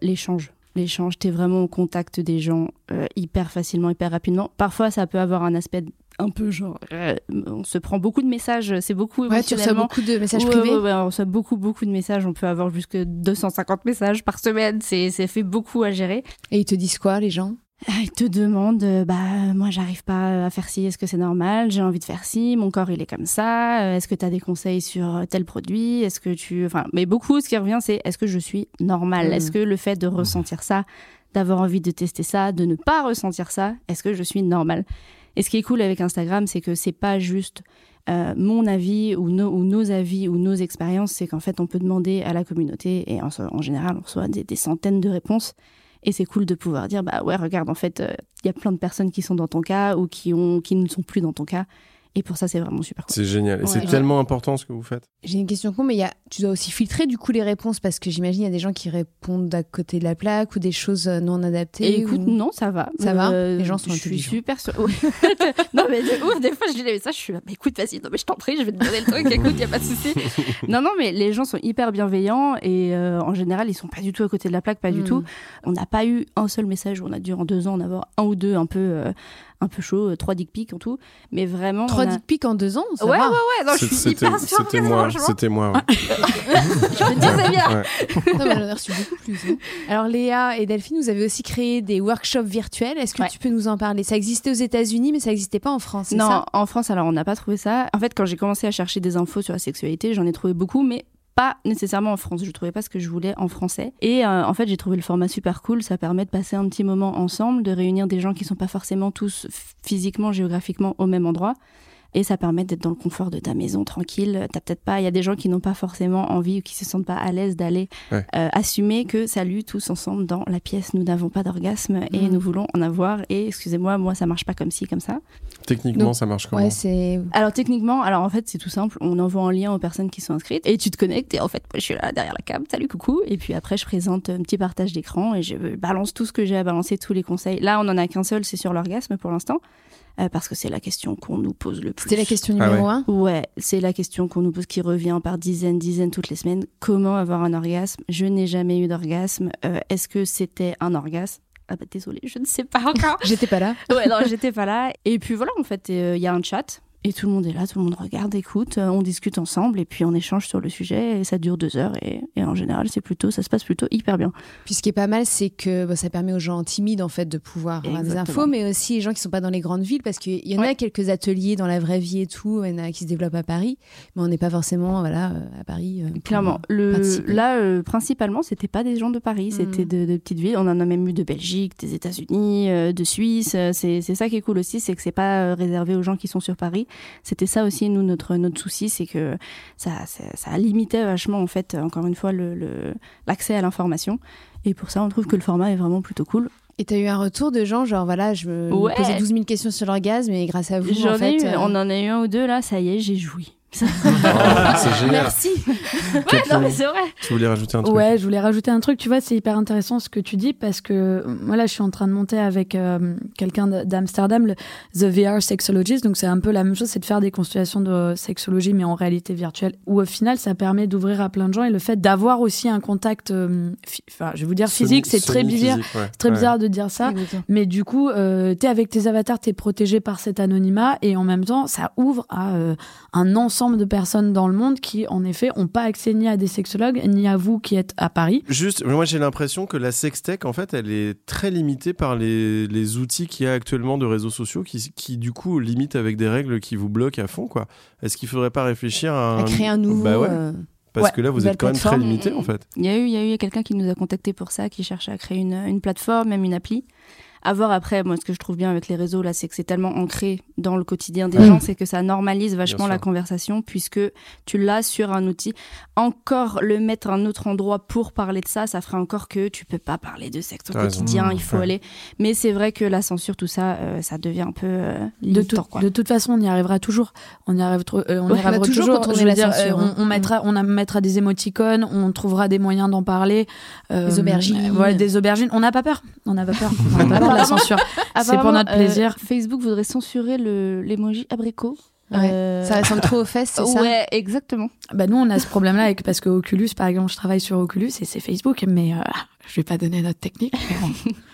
L'échange. L'échange, t'es vraiment au contact des gens euh, hyper facilement, hyper rapidement. Parfois, ça peut avoir un aspect un peu genre. euh, on se prend beaucoup de messages, c'est beaucoup. Ouais, tu reçois beaucoup de messages privés ouais, ouais, on reçoit beaucoup, beaucoup de messages. On peut avoir jusque 250 messages par semaine. C'est, fait beaucoup à gérer. Et ils te disent quoi, les gens? Ils te demandent, euh, bah, moi, j'arrive pas à faire ci, est-ce que c'est normal? J'ai envie de faire ci, mon corps, il est comme ça. Euh, Est-ce que tu as des conseils sur euh, tel produit? Est-ce que tu. Enfin, mais beaucoup, ce qui revient, c'est est-ce que je suis normale. Est-ce que le fait de ressentir ça, d'avoir envie de tester ça, de ne pas ressentir ça, est-ce que je suis normale Et ce qui est cool avec Instagram, c'est que c'est pas juste euh, mon avis ou, nos- ou nos avis ou nos expériences, c'est qu'en fait, on peut demander à la communauté et en, en général, on reçoit des, des centaines de réponses. Et c'est cool de pouvoir dire, bah ouais, regarde, en fait, euh, il y a plein de personnes qui sont dans ton cas ou qui, ont, qui ne sont plus dans ton cas. Et pour ça, c'est vraiment super cool. C'est génial. Et c'est Ouais. tellement important ce que vous faites. J'ai une question con, mais il y a, tu dois aussi filtrer du coup les réponses parce que j'imagine il y a des gens qui répondent à côté de la plaque ou des choses euh, non adaptées. Et écoute, ou- non, ça va. Ça va? Euh, Les gens sont Je suis super sûre. Non, mais de ouf, des fois, je lis les messages, je suis là, mais écoute, vas-y, non, mais je t'en prie, je vais te donner le truc, écoute, y a pas de souci. non, non, mais les gens sont hyper bienveillants et euh, en général, ils sont pas du tout à côté de la plaque, pas du Mm. tout. On n'a pas eu un seul message où on a dû en deux ans en avoir un ou deux un peu, euh, un peu chaud, euh, trois dick pics en tout. Mais vraiment. Trois a- dick pics en deux ans ça Ouais, va. ouais, ouais, non, je suis C'était hyper c'était moi. C'était moi. ouais. Je me disais bien. Ouais. Non, mais j'en ai reçu beaucoup plus. hein. Alors Léa et Delphine, vous avez aussi créé des workshops virtuels. Est-ce que Ouais. tu peux nous en parler? Ça existait aux États-Unis, mais ça n'existait pas en France. Non, ça? en France, alors on n'a pas trouvé ça. En fait, quand j'ai commencé à chercher des infos sur la sexualité, j'en ai trouvé beaucoup, mais pas nécessairement en France. Je trouvais pas ce que je voulais en français. Et euh, en fait, j'ai trouvé le format super cool. Ça permet de passer un petit moment ensemble, de réunir des gens qui sont pas forcément tous physiquement, géographiquement au même endroit. Et ça permet d'être dans le confort de ta maison, tranquille. T'as peut-être pas. Il y a des gens qui n'ont pas forcément envie ou qui se sentent pas à l'aise d'aller Ouais. euh, assumer que salut tous ensemble dans la pièce, nous n'avons pas d'orgasme et Mhm. nous voulons en avoir. Et excusez-moi, moi ça marche pas comme ci, comme ça. Techniquement, Donc, ça marche comment Ouais, c'est. Alors techniquement, alors en fait c'est tout simple, on envoie un lien aux personnes qui sont inscrites et tu te connectes et en fait moi je suis là derrière la cam, salut coucou et puis après je présente un petit partage d'écran et je balance tout ce que j'ai à balancer, tous les conseils. Là on en a qu'un seul, c'est sur l'orgasme pour l'instant. Euh, parce que c'est la question qu'on nous pose le plus. C'était la question Ah numéro ouais. un. Ouais, c'est la question qu'on nous pose qui revient par dizaines, dizaines toutes les semaines. Comment avoir un orgasme? Je n'ai jamais eu d'orgasme. Euh, Est-ce que c'était un orgasme? Ah bah désolé, je ne sais pas encore. J'étais pas là. Ouais, non, j'étais pas là. Et puis voilà, en fait, il y a un chat. Et tout le monde est là, tout le monde regarde, écoute, euh, on discute ensemble et puis on échange sur le sujet et ça dure deux heures et, et en général c'est plutôt, ça se passe plutôt hyper bien. Puis ce qui est pas mal, c'est que bah, ça permet aux gens timides en fait de pouvoir avoir des infos, mais aussi les gens qui sont pas dans les grandes villes, parce qu'il y en a quelques ateliers dans la vraie vie et tout, il y en a qui se développent à Paris, mais on n'est pas forcément voilà euh, à Paris. euh, Clairement, le, participer. là euh, principalement c'était pas des gens de Paris, c'était Mm. de, de petites villes. On en a même eu de Belgique, des États-Unis, euh, de Suisse. C'est ça qui est cool aussi, c'est que c'est pas réservé aux gens qui sont sur Paris. C'était ça aussi nous notre notre souci, c'est que ça, ça ça limitait vachement en fait encore une fois le le- l'accès à l'information. Et pour ça, on trouve que le format est vraiment plutôt cool. Et t'as eu un retour de gens genre voilà, je me Ouais. posais 12 000 questions sur l'orgasme et grâce à vous en fait. ai eu, euh, on en a eu un ou deux là, ça y est, j'ai joui. Oh, c'est génial. Merci. ouais, non mais c'est vrai. Tu voulais rajouter un truc Ouais, je voulais rajouter un truc. Tu vois, c'est hyper intéressant ce que tu dis parce que euh, voilà, je suis en train de monter avec euh, quelqu'un d'Amsterdam, le The VR Sexologist. Donc c'est un peu la même chose, c'est de faire des constellations de sexologie mais en réalité virtuelle. Où au final, ça permet d'ouvrir à plein de gens et le fait d'avoir aussi un contact, euh, fi- enfin, je vais vous dire physique, c'est très bizarre. Semi-physique, ouais. C'est très Ouais. bizarre de dire ça. Mais du coup, euh, t'es avec tes avatars, t'es protégé par cet anonymat et en même temps, ça ouvre à euh, un ensemble de personnes dans le monde qui, en effet, ont pas accès ni à des sexologues ni à vous qui êtes à Paris. Juste, moi j'ai l'impression que la sextech, en fait, elle est très limitée par les, les outils qu'il y a actuellement de réseaux sociaux qui, qui, du coup, limitent avec des règles qui vous bloquent à fond, quoi. Est-ce qu'il faudrait pas réfléchir à, à créer un nouveau. Bah ouais. euh, Parce Ouais, que là, vous êtes quand même très limité, en fait. Il y a eu, il y a eu quelqu'un qui nous a contacté pour ça, qui cherchait à créer une, une plateforme, même une appli. À voir après, moi, ce que je trouve bien avec les réseaux, là, c'est que c'est tellement ancré dans le quotidien des Ouais. gens, c'est que ça normalise vachement la conversation, puisque tu l'as sur un outil. Encore le mettre à un autre endroit pour parler de ça, ça ferait encore que tu peux pas parler de sexe au raison. quotidien, il faut ouais. aller. Mais c'est vrai que la censure, tout ça, euh, ça devient un peu euh, De, limitant, tout- quoi. de toute façon, on y arrivera toujours. On y arrive euh, on y arrivera a toujours toujours. contourné Je veux la dire, censure, euh, hein. on, on mettra, on a- mettra des émoticônes, on trouvera des moyens d'en parler. euh, Des aubergines. euh, voilà, des aubergines. On n'a pas peur. On n'a pas peur. On n'a pas peur la censure. C'est pour notre euh, plaisir. Facebook voudrait censurer le- l'emoji abricot. Ouais. Euh, Ça ressemble trop aux fesses, c'est ça? Ouais, exactement. Bah nous, on a ce problème-là avec parce que Oculus, par exemple, je travaille sur Oculus et c'est Facebook, mais euh, je vais pas donner notre technique. mais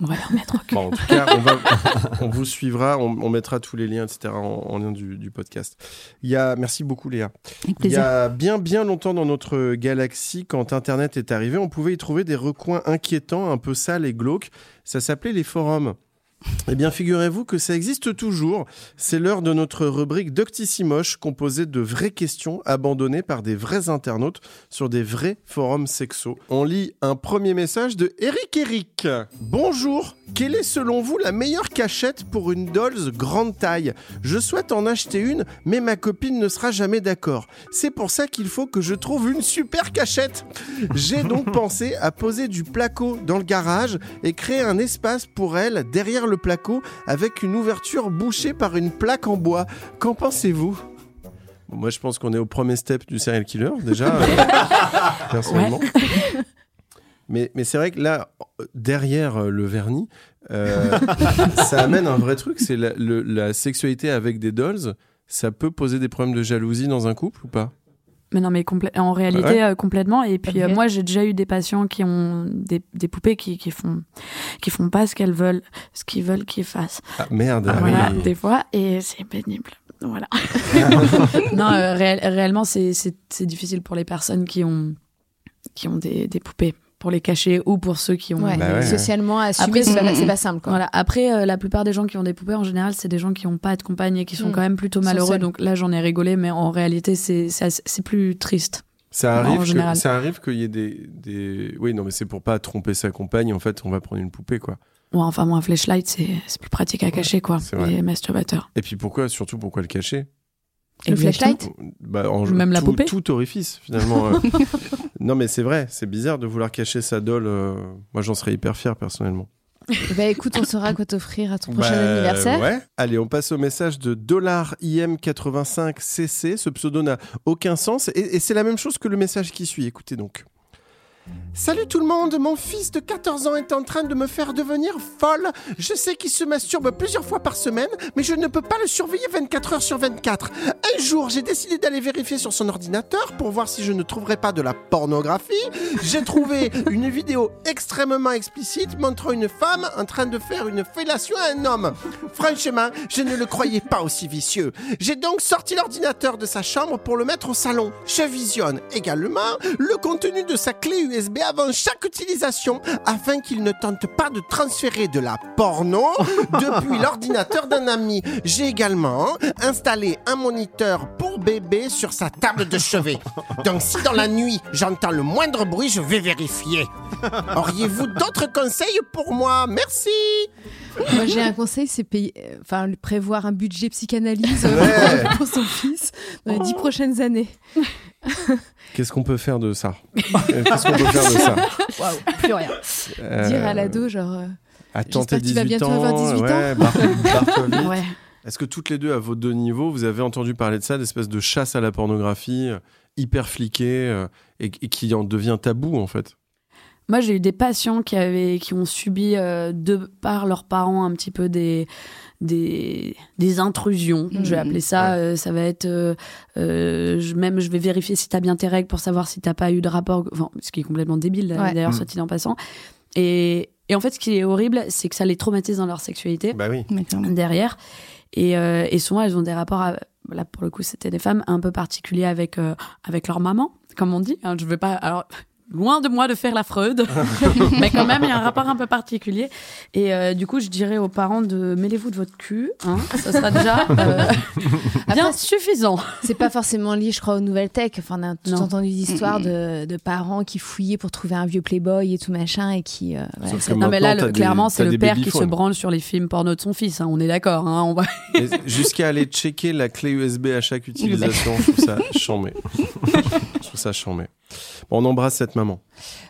on va leur mettre. Bon, en tout cas, on, va- on vous suivra, on, on mettra tous les liens, etc., en, en lien du, du podcast. Il y a, merci beaucoup, Léa. Avec Il y a bien, bien longtemps dans notre galaxie, quand Internet est arrivé, on pouvait y trouver des recoins inquiétants, un peu sales et glauques. Ça s'appelait les forums. Eh bien, figurez-vous que ça existe toujours. C'est l'heure de notre rubrique Doctissimoche, composée de vraies questions abandonnées par des vrais internautes sur des vrais forums sexos. On lit un premier message de Eric Eric. Bonjour, Quelle est selon vous la meilleure cachette pour une Dolls grande taille? Je souhaite en acheter une, mais ma copine ne sera jamais d'accord. C'est pour ça qu'il faut que je trouve une super cachette. J'ai donc pensé à poser du placo dans le garage et créer un espace pour elle derrière le placo avec une ouverture bouchée par une plaque en bois. Qu'en pensez-vous? Bon, Moi, je pense qu'on est au premier step du serial killer, déjà, euh, personnellement. Mais, mais c'est vrai que là, derrière euh, le vernis, euh, ça amène un vrai truc, c'est la sexualité avec des dolls. Ça peut poser des problèmes de jalousie dans un couple ou pas? Mais non, mais en réalité, Ouais. euh, complètement. Et puis, euh, moi, j'ai déjà eu des patients qui ont des, des poupées qui, qui font qui font pas ce qu'elles veulent, ce qu'ils veulent qu'ils fassent. Ah merde, ah voilà, oui. des fois, et c'est pénible. Voilà. non, euh, réel- réellement, c'est c'est- c'est difficile pour les personnes qui ont qui ont des, des poupées pour les cacher ou pour ceux qui ont Ouais, Bah ouais, socialement Après, c'est pas, simple. Quoi. Voilà. Après, euh, la plupart des gens qui ont des poupées, en général, c'est des gens qui n'ont pas de compagne et qui sont Mm. quand même plutôt malheureux. Donc là, j'en ai rigolé, mais en réalité, c'est plus triste. Ça arrive, que- ça arrive qu'il y ait des, des... Oui, non, mais c'est pour pas tromper sa compagne. En fait, on va prendre une poupée, quoi. Ouais, enfin, moi, un flashlight, c'est c'est plus pratique à cacher, quoi. c'est vrai. Les masturbateurs. Et puis pourquoi, surtout, pourquoi le cacher? Le flashlight bah, en- Même la tout, poupée Tout orifice, finalement. euh. non, mais c'est vrai, c'est bizarre de vouloir cacher sa doll. euh, Moi, j'en serais hyper fier, personnellement. Bah écoute, on saura quoi t'offrir à ton prochain Bah, anniversaire. Ouais. Allez, on passe au message de $IM85CC. Ce pseudo n'a aucun sens. Et, et c'est la même chose que le message qui suit. Écoutez donc. Salut tout le monde, mon fils de 14 ans est en train de me faire devenir folle. Je sais qu'il se masturbe plusieurs fois par semaine, mais je ne peux pas le surveiller 24 heures sur 24. Un jour, j'ai décidé d'aller vérifier sur son ordinateur pour voir si je ne trouverais pas de la pornographie. J'ai trouvé une vidéo extrêmement explicite montrant une femme en train de faire une fellation à un homme. Franchement, je ne le croyais pas aussi vicieux. J'ai donc sorti l'ordinateur de sa chambre pour le mettre au salon. Je visionne également le contenu de sa clé USB avant chaque utilisation afin qu'il ne tente pas de transférer de la porno depuis l'ordinateur d'un ami. J'ai également installé un moniteur pour bébé sur sa table de chevet. Donc si dans la nuit j'entends le moindre bruit, je vais vérifier. Auriez-vous d'autres conseils pour moi? Merci. Moi, j'ai un conseil, c'est payer, euh, enfin, prévoir un budget psychanalyse euh, Ouais. pour son fils dans les dix prochaines années. Qu'est-ce qu'on peut faire de ça Qu'est-ce qu'on peut faire de ça Waouh, plus rien. Euh, Dire à l'ado, genre. euh, tu vas 18 bientôt ans. avoir 18 ans. ouais. Ouais. Est-ce que toutes les deux, à vos deux niveaux, vous avez entendu parler de ça, d'espèce de chasse à la pornographie, euh, hyper fliquée, euh, et, et qui en devient tabou, en fait? Moi, j'ai eu des patients qui, avaient, qui ont subi, euh, de par leurs parents, un petit peu des, des, des intrusions. Je vais Mhm. appeler ça. euh, ça va être. euh, euh, je- même, je vais vérifier si tu as bien tes règles pour savoir si tu pas eu de rapport. Enfin, ce qui est complètement débile, Ouais. d'ailleurs, Mhm. soit il en passant. Et, et en fait, ce qui est horrible, c'est que ça les traumatise dans leur sexualité Bah oui. Derrière. Et, euh, et souvent, elles ont des rapports, à- là pour le coup, c'était des femmes un peu particuliers avec, euh, avec leur maman, comme on dit. hein. je veux pas. Alors, loin de moi de faire la Freud, mais quand même, il y a un rapport un peu particulier. Et euh, du coup, je dirais aux parents de mêlez-vous de votre cul. Hein, ça sera déjà euh, bien Après, suffisant. C'est pas forcément lié, je crois, aux nouvelles tech. Enfin, on a tout Non. entendu d'histoires de, de parents qui fouillaient pour trouver un vieux Playboy et tout machin et qui. euh, Non, mais là, le- clairement, c'est le père qui se branle sur les films porno de son fils. hein, on est d'accord. Hein, on va... Jusqu'à aller checker la clé USB à chaque utilisation, je trouve ça chambé. je trouve ça chambé. On embrasse cette maman.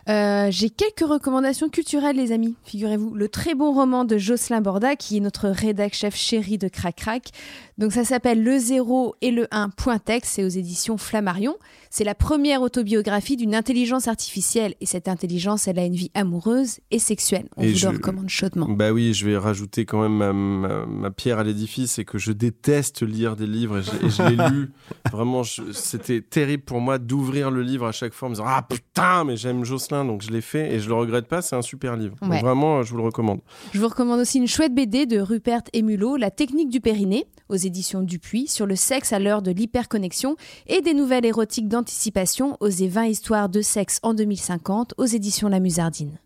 Euh, J'ai quelques recommandations culturelles, les amis. Figurez-vous, le très bon roman de Jocelyn Borda, qui est notre rédac chef chéri de Crac Crac. Donc ça s'appelle Le 0 et le 1 point texte, c'est aux éditions Flammarion. C'est la première autobiographie d'une intelligence artificielle et cette intelligence, elle a une vie amoureuse et sexuelle. On Et vous je- le recommande chaudement. Bah oui, je vais rajouter quand même ma, ma- ma pierre à l'édifice, c'est que je déteste lire des livres et je, et je l'ai lu. Vraiment, c'était terrible pour moi d'ouvrir le livre à chaque fois en me disant Ah putain, mais j'aime Jocelyn, donc je l'ai fait et je le regrette pas, c'est un super livre. Donc vraiment, je vous le recommande. Je vous recommande aussi une chouette BD de Rupert Emulot, La technique du périnée, aux éditions Dupuis, sur le sexe à l'heure de l'hyperconnexion, et des nouvelles érotiques d'anticipation, Osez 20 histoires de sexe en 2050, aux éditions La Musardine.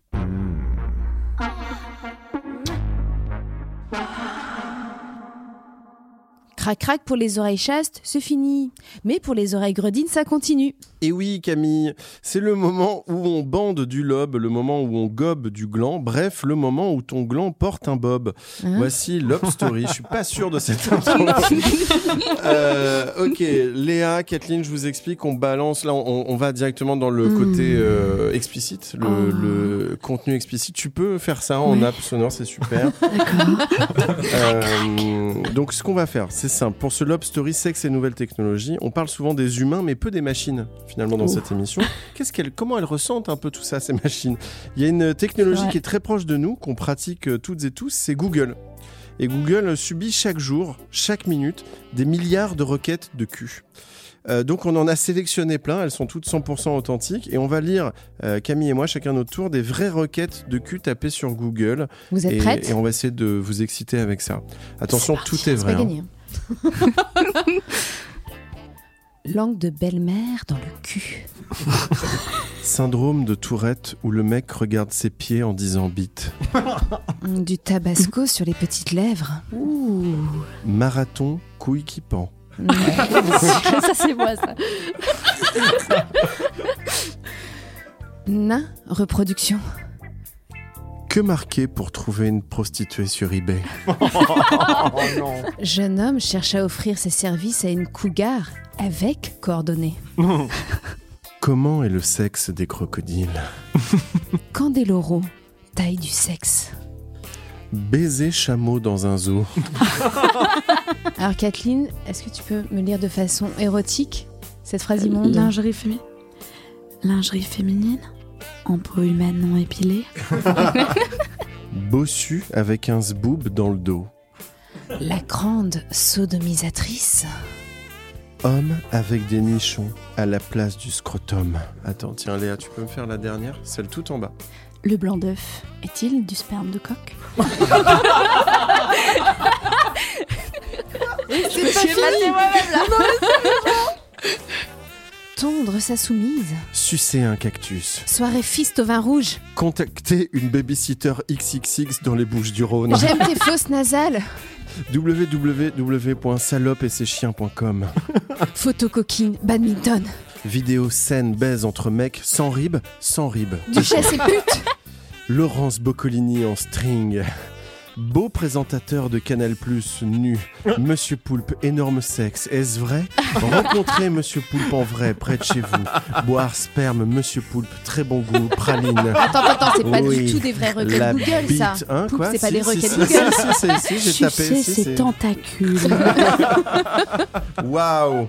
Crac crac pour les oreilles chastes, c'est fini. Mais pour les oreilles gredines, ça continue. Et oui, Camille, c'est le moment où on bande du lobe, le moment où on gobe du gland, bref, le moment où ton gland porte un bob. Hein Voici Lob Story. Je suis pas sûr de cette intro. Euh, ok, Léa, Kathleen, je vous explique. On balance là, on, on va directement dans le Hmm. côté euh, explicite, le, Oh. le contenu explicite. Tu peux faire ça en Ouais. app sonore, c'est super. Euh, donc, ce qu'on va faire, c'est simple. Pour ce Lob Story, sexe et nouvelles technologies, on parle souvent des humains, mais peu des machines, finalement, dans cette émission. Qu'est-ce qu'elles, comment elles ressentent un peu tout ça, ces machines? Il y a une technologie Ouais. qui est très proche de nous, qu'on pratique euh, toutes et tous, c'est Google. Et Google subit chaque jour, chaque minute, des milliards de requêtes de cul. Euh, donc on en a sélectionné plein, elles sont toutes 100% authentiques et on va lire, euh, Camille et moi, chacun notre tour, des vraies requêtes de cul tapées sur Google. Vous êtes et, prêtes Et on va essayer de vous exciter avec ça. Attention, tout est vrai. hein. Langue de belle-mère dans le cul. Syndrome de Tourette où le mec regarde ses pieds en disant bite. Du tabasco sur les petites lèvres. Ouh. Marathon couille qui pend. ça, c'est moi, ça. Nain, reproduction. Que marquer pour trouver une prostituée sur eBay Jeune homme cherche à offrir ses services à une cougar avec coordonnées. Comment est le sexe des crocodiles Candeloro, taille du sexe. Baiser chameau dans un zoo. Alors Kathleen, est-ce que tu peux me lire de façon érotique cette phrase immonde? Lingerie féminine. Lingerie féminine? En peau humaine non épilée. Bossu avec un zboob dans le dos. La grande sodomisatrice. Homme avec des nichons à la place du scrotum. Attends, tiens Léa, tu peux me faire la dernière? Celle tout en bas. Le blanc d'œuf est-il du sperme de coq? C'est pas fini Tondre sa soumise. Sucer un cactus. Soirée fiste au vin rouge. Contacter une babysitter XXX dans les Bouches du Rhône. J'aime tes fausses nasales. www.salope-et-ses-chiens.com Photo coquine, badminton. Vidéo scène baise entre mecs sans rib, sans rib. Duchesse et pute. Laurence Boccolini en string. Beau présentateur de Canal Plus nu. Monsieur Poulpe, énorme sexe. Est-ce vrai? Rencontrer Monsieur Poulpe en vrai, près de chez vous. Boire sperme, Monsieur Poulpe, très bon goût, praline. Attends, attends, c'est pas Oui. du tout des vraies requêtes La Google, bite, ça. hein, Poulpe, c'est pas Si, des requêtes si, Google. si, si, si, j'ai tapé, ses c'est- tentacules. Waouh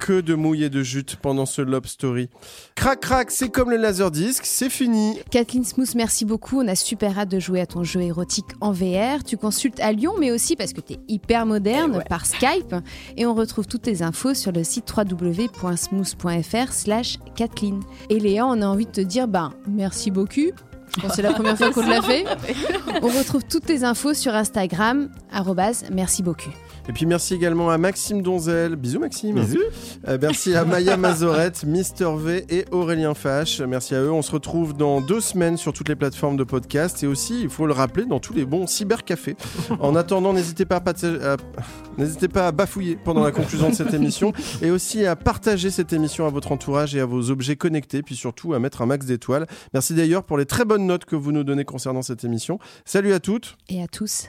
Que de mouille et de jute pendant ce Lob Story. Crac crac, c'est comme le laserdisc, c'est fini. Kathleen Smooth, merci beaucoup. On a super hâte de jouer à ton jeu érotique en VR. Tu consultes à Lyon, mais aussi parce que tu es hyper moderne par Skype. Et on retrouve toutes tes infos sur le site www.smooth.fr slash Kathleen. Et Léa, on a envie de te dire, ben, merci beaucoup. Je pense que c'est la première fois qu'on l'a fait. On retrouve toutes tes infos sur Instagram, merci beaucoup. Et puis merci également à Maxime Donzel. Bisous Maxime. Bisous. Euh, merci à Maya Mazorette, Mister V et Aurélien Fache. Merci à eux. On se retrouve dans deux semaines sur toutes les plateformes de podcast et aussi, il faut le rappeler, dans tous les bons cybercafés. En attendant, n'hésitez pas, à- n'hésitez pas à bafouiller pendant la conclusion de cette émission et aussi à partager cette émission à votre entourage et à vos objets connectés, puis surtout à mettre un max d'étoiles. Merci d'ailleurs pour les très bonnes notes que vous nous donnez concernant cette émission. Salut à toutes. Et à tous.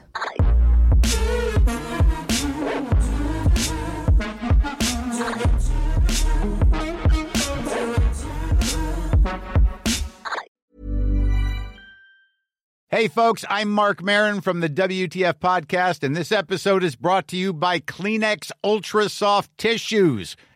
Hey, folks, I'm Mark Marin from the WTF Podcast, and this episode is brought to you by Kleenex Ultra Soft Tissues,